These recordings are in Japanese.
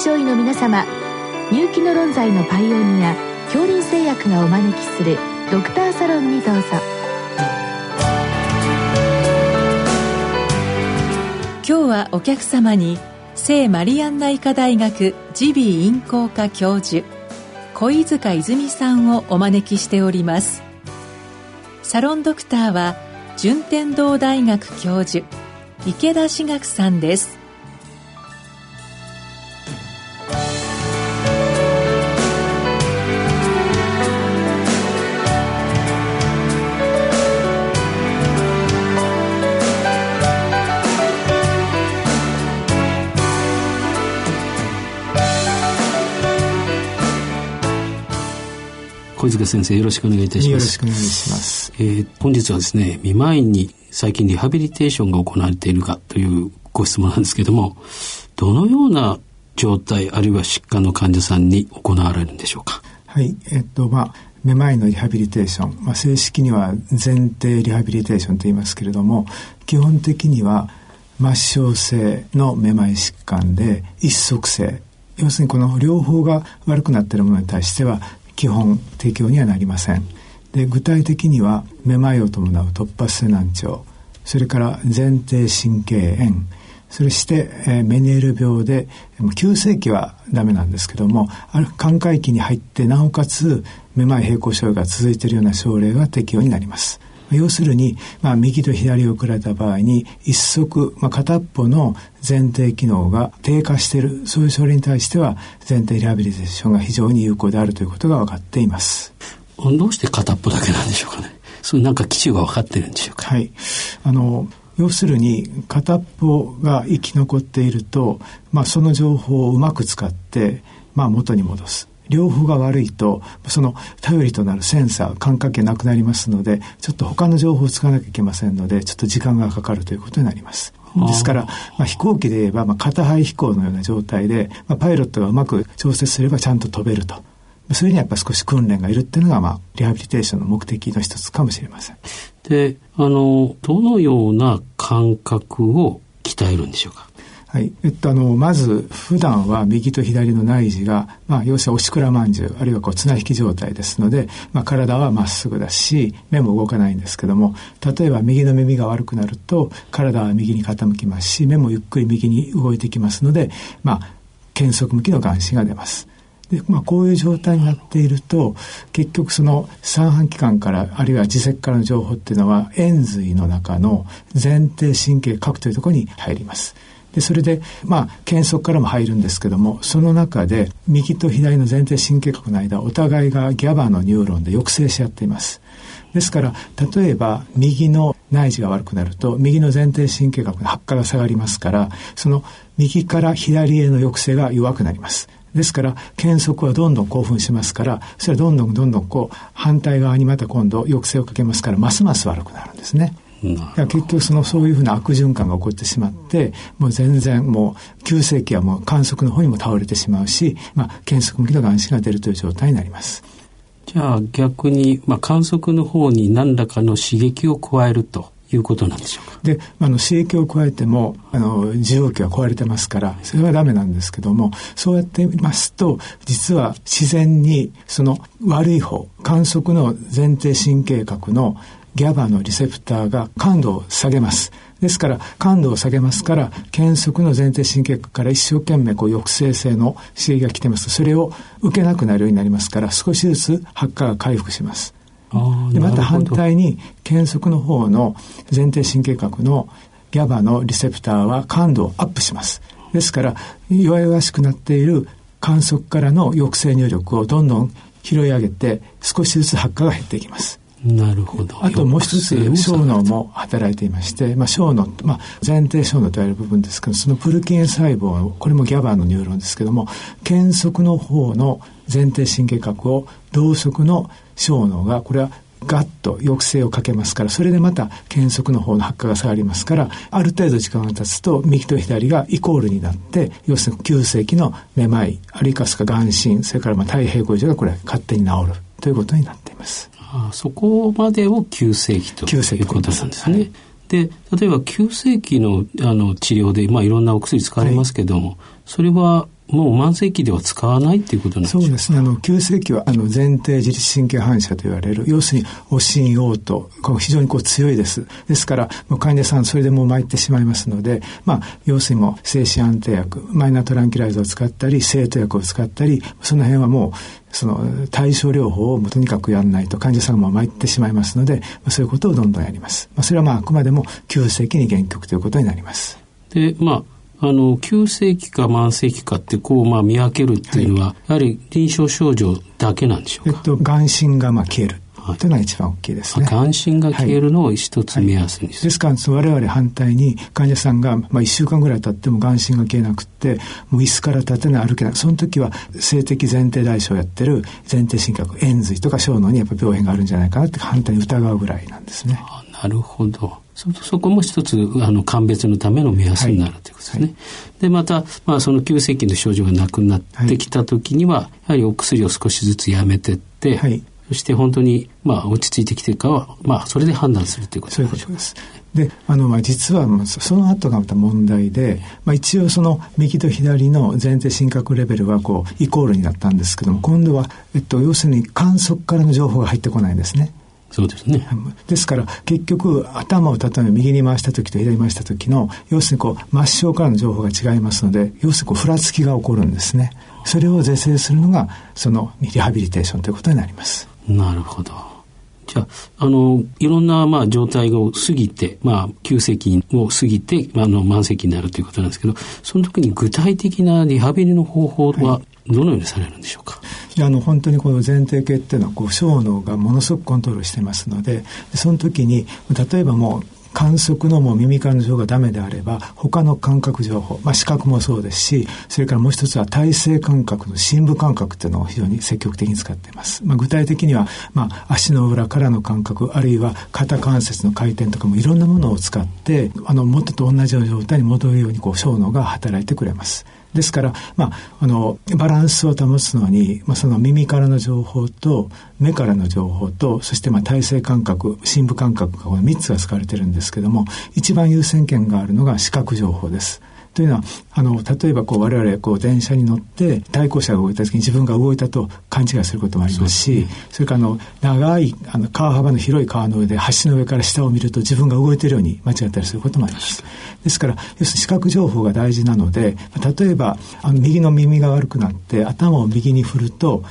症医の皆様入気の論剤のパイオニア恐林製薬がお招きするドクターサロンにどうぞ。今日はお客様に聖マリアンナ医科大学耳鼻咽喉科教授小塚泉さんをお招きしております。サロンドクターは順天堂大学教授池田志学さんです。小塚先生よろしくお願いいたします。よろしくお願いします。えー、本日はですね、見舞いに最近リハビリテーションが行われているかというご質問なんですけども、どのような状態あるいは疾患の患者さんに行われるんでしょうか？はい、えっとまあめまいのリハビリテーション、まあ、正式には前提リハビリテーションと言いますけれども基本的には末梢性のめまい疾患で一足性要するにこの両方が悪くなっているものに対しては基本提供にはなりません。で具体的にはめまいを伴う突発性難聴それから前庭神経炎そして、えー、メニエル病で急性期はダメなんですけどもある寛解期に入ってなおかつめまい平行症が続いているような症例が適用になります。要するに、まあ、右と左を比べた場合に一足、まあ、片っぽの前庭機能が低下しているそういう症例に対しては前庭リハビリテーションが非常に有効であるということが分かっています。どうして片っぽだけなんでしょうかね。それなんか基準が分かってるんでしょうか。はい。あの要するに片っぽが生き残っていると、まあ、その情報をうまく使って、まあ、元に戻す。両方が悪いとその頼りとなるセンサー感覚器なくなりますのでちょっと他の情報を使わなきゃいけませんのでちょっと時間がかかるということになります。ですから、まあ、飛行機で言えば、まあ、片肺飛行のような状態で、まあ、パイロットがうまく調節すればちゃんと飛べると。それにはやっぱ少し訓練がいるっていうのが、まあ、リハビリテーションの目的の一つかもしれません。で、あの、どのような感覚を鍛えるんでしょうか？はい。えっと、あの、まず、普段は右と左の内耳が、まあ、要するにおしくらまんじゅう、あるいはこう、綱引き状態ですので、まあ、体はまっすぐだし、目も動かないんですけども、例えば右の耳が悪くなると、体は右に傾きますし、目もゆっくり右に動いてきますので、まあ、検測向きの眼視が出ます。で、まあ、こういう状態になっていると結局その三半規管からあるいは耳石からの情報っていうのは円髄の中の前庭神経核というところに入ります。でそれでまあ検測からも入るんですけどもその中で右と左の前庭神経核の間お互いがギャバのニューロンで抑制し合っていますですから例えば右の内耳が悪くなると右の前庭神経核の発火が下がりますからその右から左への抑制が弱くなりますですから検測はどんどん興奮しますからそれはどんどんどんどんこう反対側にまた今度抑制をかけますからますます悪くなるんですね。結局そのそういうふうな悪循環が起こってしまってもう全然もう急性期はもう観測の方にも倒れてしまうし、まあ、検測向きの眼視が出るという状態になります。じゃあ逆に、まあ、観測の方に何らかの刺激を加えるということなんでしょうか？で、あの刺激を加えてもあの受容器は壊れてますからそれはダメなんですけどもそうやってみますと実は自然にその悪い方観測の前庭神経核のギャバのリセプターが感度を下げます。ですから感度を下げますから検測の前庭神経から一生懸命こう抑制性の刺激が来てますとそれを受けなくなるようになりますから少しずつ発火が回復します。でまた反対に検測の方の前庭神経核のギャバのリセプターは感度をアップします。ですから弱々しくなっている観測からの抑制入力をどんどん拾い上げて少しずつ発火が減っていきます。なるほど。あともう一つ小脳も働いていまして、まあ、小脳、まあ、前庭小脳と言われる部分ですけどそのプルキン細胞これもギャバーのニューロンですけども検測の方の前庭神経核を同側の小脳がこれはガッと抑制をかけますからそれでまた検測の方の発火が下がりますからある程度時間が経つと右と左がイコールになって要するに急性期のめまいあるいは眼神それからまあ太平洋上がこれ勝手に治るということになっています。あそこまでを急性期ということなんですね。はい、で例えば急性期のあの治療で、まあ、いろんなお薬使われますけども、はい、それはもう慢性期では使わないっていうことなんでしそうですね。あの、急性期は、あの、前提自律神経反射と言われる、要するに、お心嘔吐、こう非常にこう強いです。ですから、もう患者さん、それでもう参ってしまいますので、まあ、要するにもう、精神安定薬、マイナートランキライズを使ったり、生徒薬を使ったり、その辺はもう、その対症療法をとにかくやらないと患者さんも参ってしまいますので、まあ、そういうことをどんどんやります。まあ、それはまああくまでも急性期に限局ということになります。で、まあ、あの、急性期か慢性期かってこう、まあ見分けるっていうのは、はい、やはり臨床症状だけなんでしょうか？えっと、眼神がまあ消える。というのが一番大きいですね。関心が消えるのを一つ目安にする。はいはい、ですから我々反対に患者さんが、まあ、1週間ぐらい経っても眼神が消えなくてもう椅子から立てない歩けないその時は性的前提代償をやってる前提神経円髄とか小脳にやっぱ病変があるんじゃないかなって反対に疑うぐらいなんですね。なるほど。そそこも一つあの鑑別のための目安になるということですね。はいはい、でまた、まあ、その急性期の症状がなくなってきた時には、はい、やはりお薬を少しずつやめてって、そして本当に、まあ、落ち着いてきてるかは、まあ、それで判断するということですそうです。で、あの、まあ、実は、その後がまた問題で、まあ、一応その右と左の前提心覚レベルは、こう、イコールになったんですけども、今度は、えっと、要するに観測からの情報が入ってこないんですね。そうですね。ですから、結局、頭を例えば右に回した時と左に回した時の、要するにこう、末梢からの情報が違いますので、要するにこう、ふらつきが起こるんですね。それを是正するのが、そのリハビリテーションということになります。なるほど。じゃあ、あの、いろんな、まあ、状態を過ぎて、まあ、急性期を過ぎて、あの、慢性期になるということなんですけど、その時に具体的なリハビリの方法は、どのようにされるんでしょうか、いやあの本当にこの前提系っていうのはこう小脳がものすごくコントロールしてますのでその時に例えばもう観測のも耳からの情報がダメであれば他の感覚情報、まあ、視覚もそうですしそれからもう一つは体性感覚の深部感覚っていうのを非常に積極的に使っています、まあ、具体的には、まあ、足の裏からの感覚あるいは肩関節の回転とかもいろんなものを使ってあの元と同じような状態に戻るようにこう小脳が働いてくれます。ですから、まあ、あの、バランスを保つのに、まあ、その耳からの情報と、目からの情報と、そしてまあ体制感覚、深部感覚がこの3つが使われてるんですけども、一番優先権があるのが視覚情報です。というのはあの例えばこう我々こう電車に乗って対向車が動いた時に自分が動いたと勘違いすることもありますしそれからあの長いあの川幅の広い川の上で橋の上から下を見ると自分が動いているように間違ったりすることもあります。ですから要するに視覚情報が大事なので例えばあの右の耳が悪くなって頭を右に振ると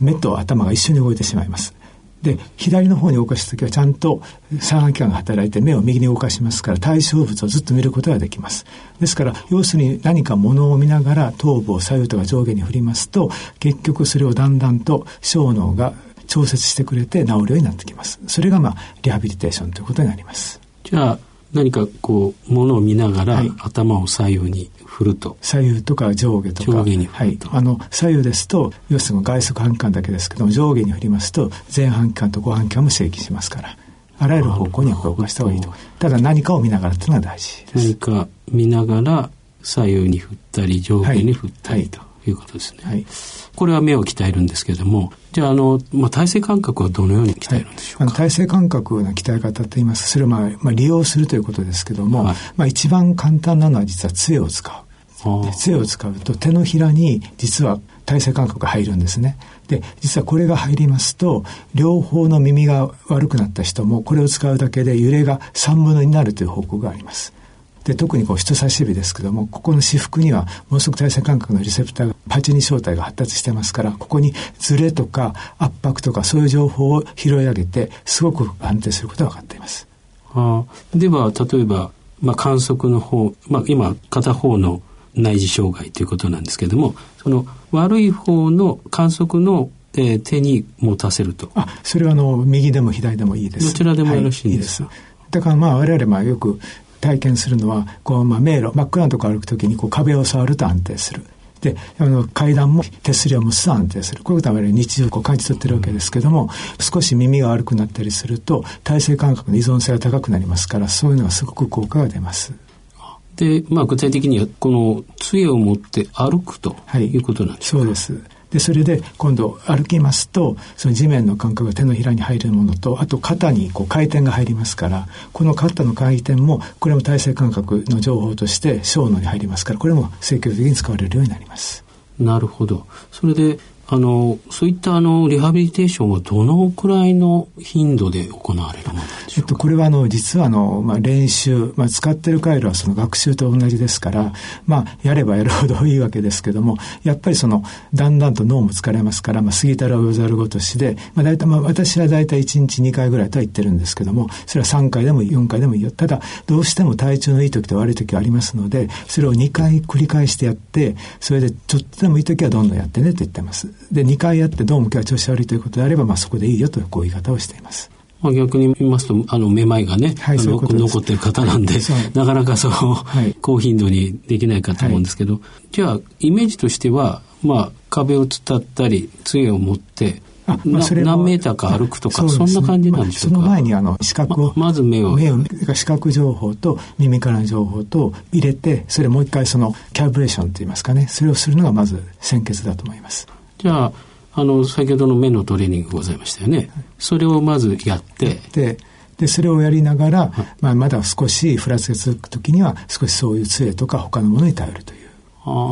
目と頭が一緒に動いてしまいます。で左の方に動かす時はちゃんと三半規管が働いて目を右に動かしますから対象物をずっと見ることができます。ですから要するに何か物を見ながら頭部を左右とか上下に振りますと結局それをだんだんと小脳が調節してくれて治るようになってきます。それがまあリハビリテーションということになります。じゃあ何かこうものを見ながら、はい、頭を左右に振ると。左右とか上下とか。上下に振ると、はい、あの左右ですと要するに外側半管だけですけども上下に振りますと前半管と後半管も刺激しますから。あらゆる方向に動かした方がいいと。ただ何かを見ながらっていうのが大事です。何か見ながら左右に振ったり上下に振ったり、はい、ということですね、はい、これは目を鍛えるんですけれどもじゃああの、まあ、体勢感覚はどのように鍛えるんでしょうか、はい、体勢感覚の鍛え方といいます。それを、まあまあ、利用するということですけども、はい、まあ、一番簡単なのは実は杖を使う。杖を使うと手のひらに実は体勢感覚が入るんですね。で、実はこれが入りますと、両方の耳が悪くなった人もこれを使うだけで揺れが3分の2になるという報告があります。で、特にこう人差し指ですけども、ここの私服にはものすごく体勢感覚のリセプターが、パチニ小体が発達してますから、ここにズレとか圧迫とかそういう情報を拾い上げて、すごく安定することが分かっています。あでは、例えば、まあ、観測の方、まあ、今、片方の内耳障害ということなんですけれどもその悪い方の観測の、えー、手に持たせると。あそれはあの右でも左でもいいです。どちらでもよろしいんですはい、いいです。だからまあ我々まあよく体験するのはこう、まあ、迷路真っ暗なとこ歩くときにこう壁を触ると安定するであの階段も手すりを持つと安定するこういうことは日常こう感じ取ってるわけですけども、うん、少し耳が悪くなったりすると体勢感覚の依存性が高くなりますからそういうのはすごく効果が出ます。で、まあ、具体的にはこの杖を持って歩くということなんですか、はい、そうです。でそれで今度歩きますとその地面の感覚が手のひらに入るものとあと肩にこう回転が入りますからこの肩の回転もこれも体勢感覚の情報として小脳に入りますからこれも積極的に使われるようになります。なるほど。それで、あの、そういったあの、リハビリテーションはどのくらいの頻度で行われるものでしょうか、えっと、これはあの、実はあの、まあ、練習、まあ、使ってる回路はその学習と同じですから、まあ、やればやるほどいいわけですけども、やっぱりその、だんだんと脳も疲れますから、まあ、過ぎたら及ざるごとしで、まあ、大体、まあ、私は大体1日2回ぐらいとは言ってるんですけども、それは3回でも4回でもいいよ。ただ、どうしても体調のいい時と悪い時はありますので、それを2回繰り返してやって、それでちょっとでもいい時はどんどんやってねと言ってます。で、2回やってどうも今日は調子悪いということであれば、まあ、そこでいいよというこういう言い方をしています。まあ、逆に言いますと、あの、めまいがね、はい、残ってる方なんで、はい、なかなかそう、はい、高頻度にできないかと思うんですけど、じゃあ、イメージとしては、まあ、壁を伝ったり、杖を持って、あまあ、それ何メーターか歩くとか、そ,、んな感じなんでしょうか、まあ、その前にあの視覚を、ま、まず目を。目を視覚情報と耳からの情報と入れてそれもう一回そのキャブレーションといいますかね。それをするのがまず先決だと思います。じゃああの、先ほどの目のトレーニングございましたよね。それをまずやって。で、で、それをやりながら、まあ、まだ少しふらつが続くときには、少しそういう杖とか他のものに頼るという。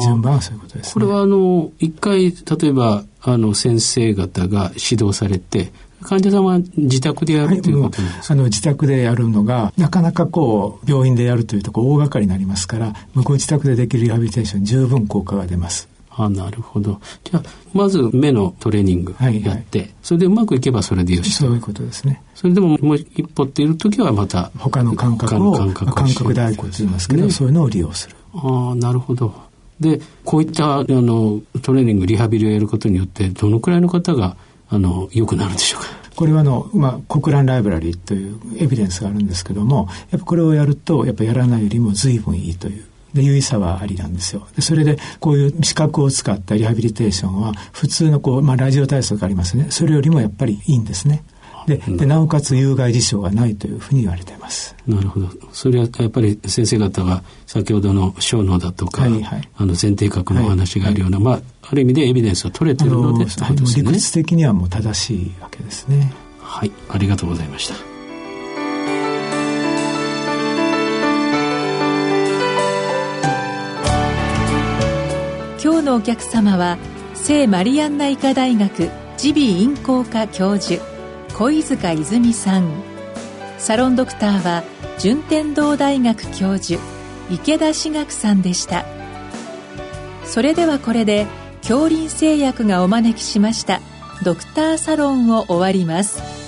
順番はそういうことです、ね、これはあの、一回、例えば、あの、先生方が指導されて、患者さんは自宅でやるということですか、はい、あの自宅でやるのがなかなかこう病院でやるというとこ大掛かりになりますから向こう自宅でできるリハビリテーション十分効果が出ます。あなるほど。じゃあ、まず目のトレーニングやって、はいはい、それでうまくいけばそれでよしそういうことですね。それでももう一歩っている時はまた、他の感覚を、感覚感覚代行と言いますけど、ね、そういうのを利用する。ああ、なるほど。で、こういったあのトレーニング、リハビリをやることによって、どのくらいの方があの良くなるんでしょうか？これはあの、まあ、国蘭ライブラリーというエビデンスがあるんですけども、やっぱこれをやると、やっぱやらないよりも随分いいという。で、優位さはありなんですよ。で、それで、こういう資格を使ったリハビリテーションは、普通のこう、まあ、ラジオ体操がありますね。それよりもやっぱりいいんですね。ででなおかつ有害事象がないというふうに言われています。なるほど。それはやっぱり先生方が先ほどの小脳だとか、はいはい、あの前提核のお話があるような、はい。はい、まあ、ある意味でエビデンスが取れてるので、ね、理屈的にはもう正しいわけですね。はい。ありがとうございましたお客様は聖マリアンナ医科大学耳鼻咽喉科教授小泉泉さんサロンドクターは順天堂大学教授池田志学さんでしたそれではこれで恐林製薬がお招きしましたドクターサロンを終わります